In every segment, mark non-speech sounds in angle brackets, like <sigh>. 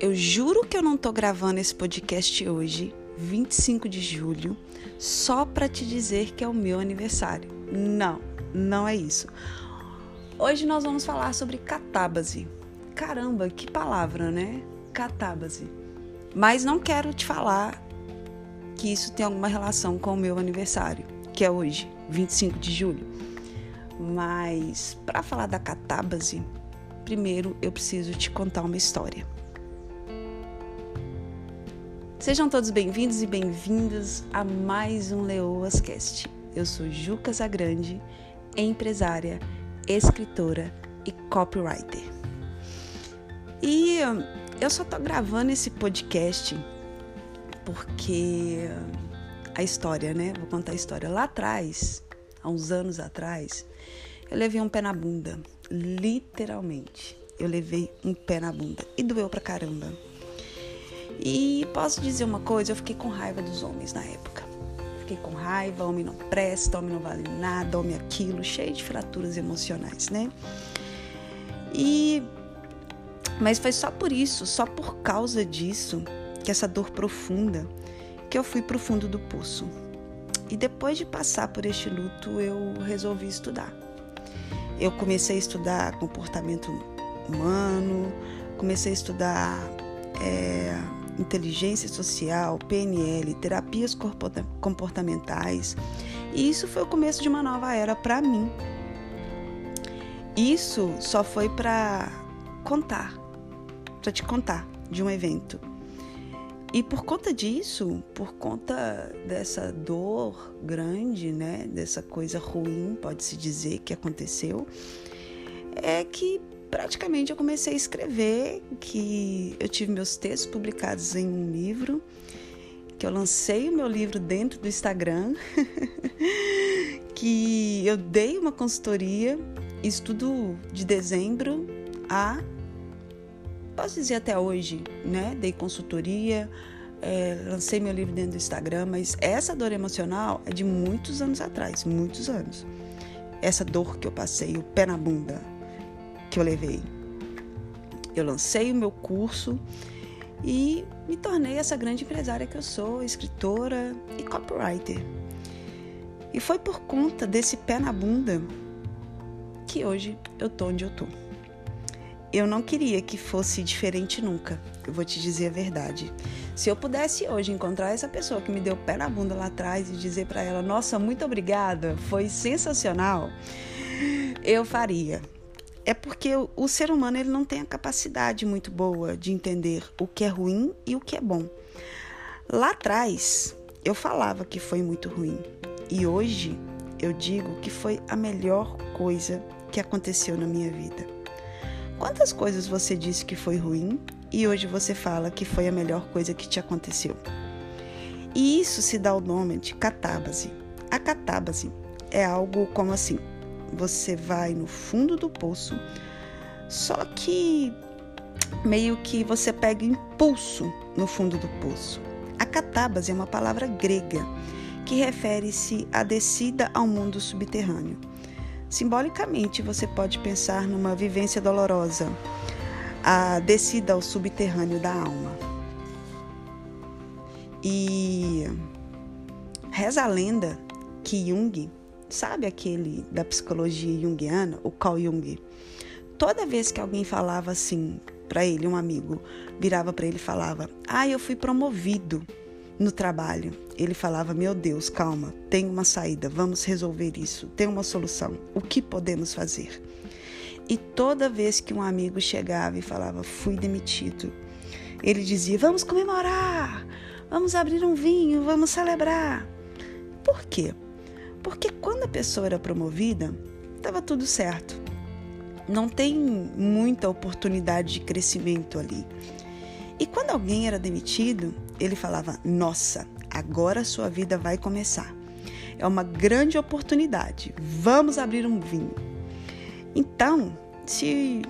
eu juro que eu não tô gravando esse podcast hoje, 25 de julho, só para te dizer que é o meu aniversário. Não, não é isso. Hoje nós vamos falar sobre catábase. Caramba, que palavra, né? Catábase. Mas não quero te falar que isso tem alguma relação com o meu aniversário, que é hoje, 25 de julho. Mas para falar da catábase, primeiro eu preciso te contar uma história. Sejam todos bem-vindos e bem-vindas a mais um Leoas Cast. Eu sou Juca Zagrande, empresária, escritora e copywriter. E hum, eu só tô gravando esse podcast porque a história, né? Vou contar a história. Lá atrás, há uns anos atrás, eu levei um pé na bunda, literalmente. Eu levei um pé na bunda e doeu pra caramba e posso dizer uma coisa, eu fiquei com raiva dos homens na época. Fiquei com raiva, homem não presta, homem não vale nada, homem aquilo, cheio de fraturas emocionais, né? E mas foi só por isso, só por causa disso, que essa dor profunda, que eu fui pro fundo do poço. E depois de passar por este luto, eu resolvi estudar. Eu comecei a estudar comportamento humano, comecei a estudar é, inteligência social, PNL, terapias comportamentais. E isso foi o começo de uma nova era para mim. Isso só foi para contar, para te contar de um evento. E por conta disso, por conta dessa dor grande, né, dessa coisa ruim, pode-se dizer, que aconteceu, é que praticamente eu comecei a escrever, que eu tive meus textos publicados em um livro, que eu lancei o meu livro dentro do Instagram, <laughs> que eu dei uma consultoria, estudo de dezembro a posso dizer até hoje, né? Dei consultoria, é, lancei meu livro dentro do Instagram, mas essa dor emocional é de muitos anos atrás, muitos anos. Essa dor que eu passei, o pé na bunda, que eu levei. Eu lancei o meu curso e me tornei essa grande empresária que eu sou, escritora e copywriter. E foi por conta desse pé na bunda que hoje eu tô onde eu tô. Eu não queria que fosse diferente nunca, eu vou te dizer a verdade. Se eu pudesse hoje encontrar essa pessoa que me deu pé na bunda lá atrás e dizer para ela: "Nossa, muito obrigada, foi sensacional", eu faria é porque o ser humano ele não tem a capacidade muito boa de entender o que é ruim e o que é bom. Lá atrás, eu falava que foi muito ruim e hoje eu digo que foi a melhor coisa que aconteceu na minha vida. Quantas coisas você disse que foi ruim e hoje você fala que foi a melhor coisa que te aconteceu? E isso se dá o nome de catábase. A catábase é algo como assim: você vai no fundo do poço, só que meio que você pega impulso no fundo do poço. A catábase é uma palavra grega que refere-se à descida ao mundo subterrâneo. Simbolicamente, você pode pensar numa vivência dolorosa, a descida ao subterrâneo da alma. E reza a lenda que Jung Sabe aquele da psicologia junguiana, o Carl Jung? Toda vez que alguém falava assim para ele, um amigo, virava para ele e falava: "Ah, eu fui promovido no trabalho". Ele falava: "Meu Deus, calma, tem uma saída, vamos resolver isso, tem uma solução. O que podemos fazer?" E toda vez que um amigo chegava e falava: "Fui demitido", ele dizia: "Vamos comemorar, vamos abrir um vinho, vamos celebrar". Por quê? Porque quando a pessoa era promovida, estava tudo certo. Não tem muita oportunidade de crescimento ali. E quando alguém era demitido, ele falava: Nossa, agora a sua vida vai começar. É uma grande oportunidade. Vamos abrir um vinho. Então, se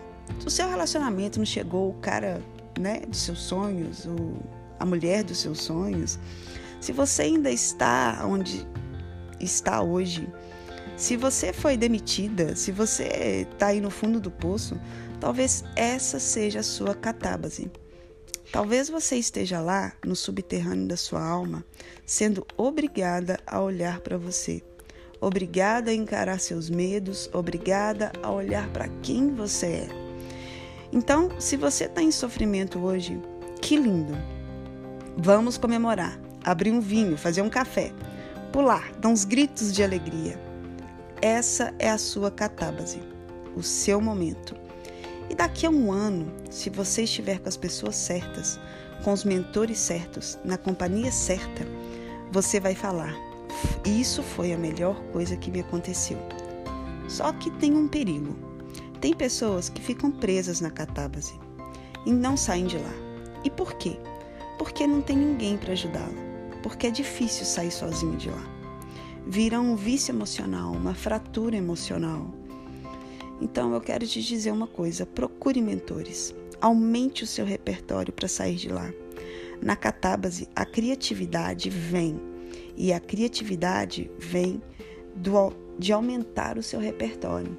o seu relacionamento não chegou, o cara né, dos seus sonhos, o, a mulher dos seus sonhos, se você ainda está onde está hoje. Se você foi demitida, se você está aí no fundo do poço, talvez essa seja a sua catábase. Talvez você esteja lá no subterrâneo da sua alma, sendo obrigada a olhar para você, obrigada a encarar seus medos, obrigada a olhar para quem você é. Então, se você está em sofrimento hoje, que lindo! Vamos comemorar, abrir um vinho, fazer um café, pular, dar uns gritos de alegria. Essa é a sua catábase, o seu momento. E daqui a um ano, se você estiver com as pessoas certas, com os mentores certos, na companhia certa, você vai falar: Isso foi a melhor coisa que me aconteceu. Só que tem um perigo. Tem pessoas que ficam presas na catábase e não saem de lá. E por quê? Porque não tem ninguém para ajudá-la. Porque é difícil sair sozinho de lá. Vira um vício emocional, uma fratura emocional, então eu quero te dizer uma coisa: procure mentores. Aumente o seu repertório para sair de lá. Na catábase, a criatividade vem. E a criatividade vem do, de aumentar o seu repertório.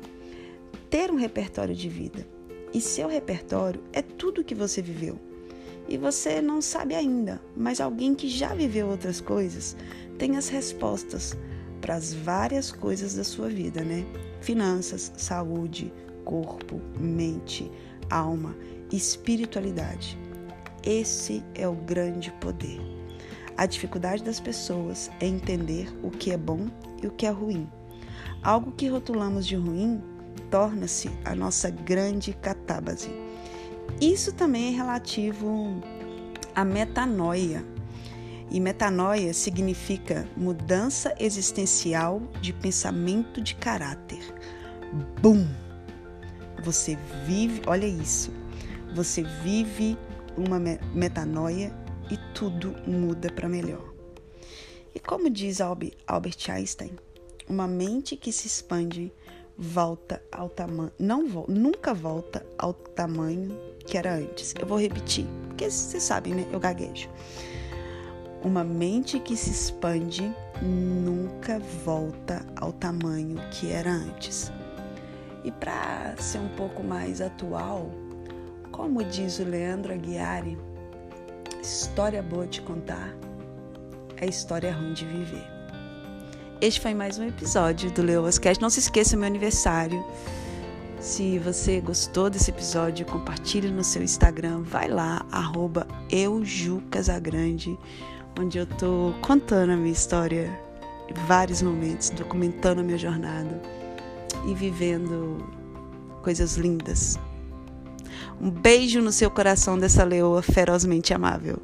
Ter um repertório de vida. E seu repertório é tudo que você viveu. E você não sabe ainda, mas alguém que já viveu outras coisas tem as respostas para as várias coisas da sua vida, né? Finanças, saúde, corpo, mente, alma, espiritualidade. Esse é o grande poder. A dificuldade das pessoas é entender o que é bom e o que é ruim. Algo que rotulamos de ruim torna-se a nossa grande catábase. Isso também é relativo à metanoia, e metanoia significa mudança existencial de pensamento de caráter. Bum! Você vive, olha isso. Você vive uma metanoia e tudo muda para melhor. E como diz Albert Einstein, uma mente que se expande volta ao tamanho, não nunca volta ao tamanho que era antes. Eu vou repetir, porque vocês sabem, né? Eu gaguejo. Uma mente que se expande nunca volta ao tamanho que era antes. E para ser um pouco mais atual, como diz o Leandro Aguiari, história boa de contar é história ruim de viver. Este foi mais um episódio do Leoascast. Não se esqueça meu aniversário. Se você gostou desse episódio, compartilhe no seu Instagram. Vai lá, arroba eujucasagrande onde eu tô contando a minha história, vários momentos, documentando a minha jornada e vivendo coisas lindas. Um beijo no seu coração dessa leoa ferozmente amável.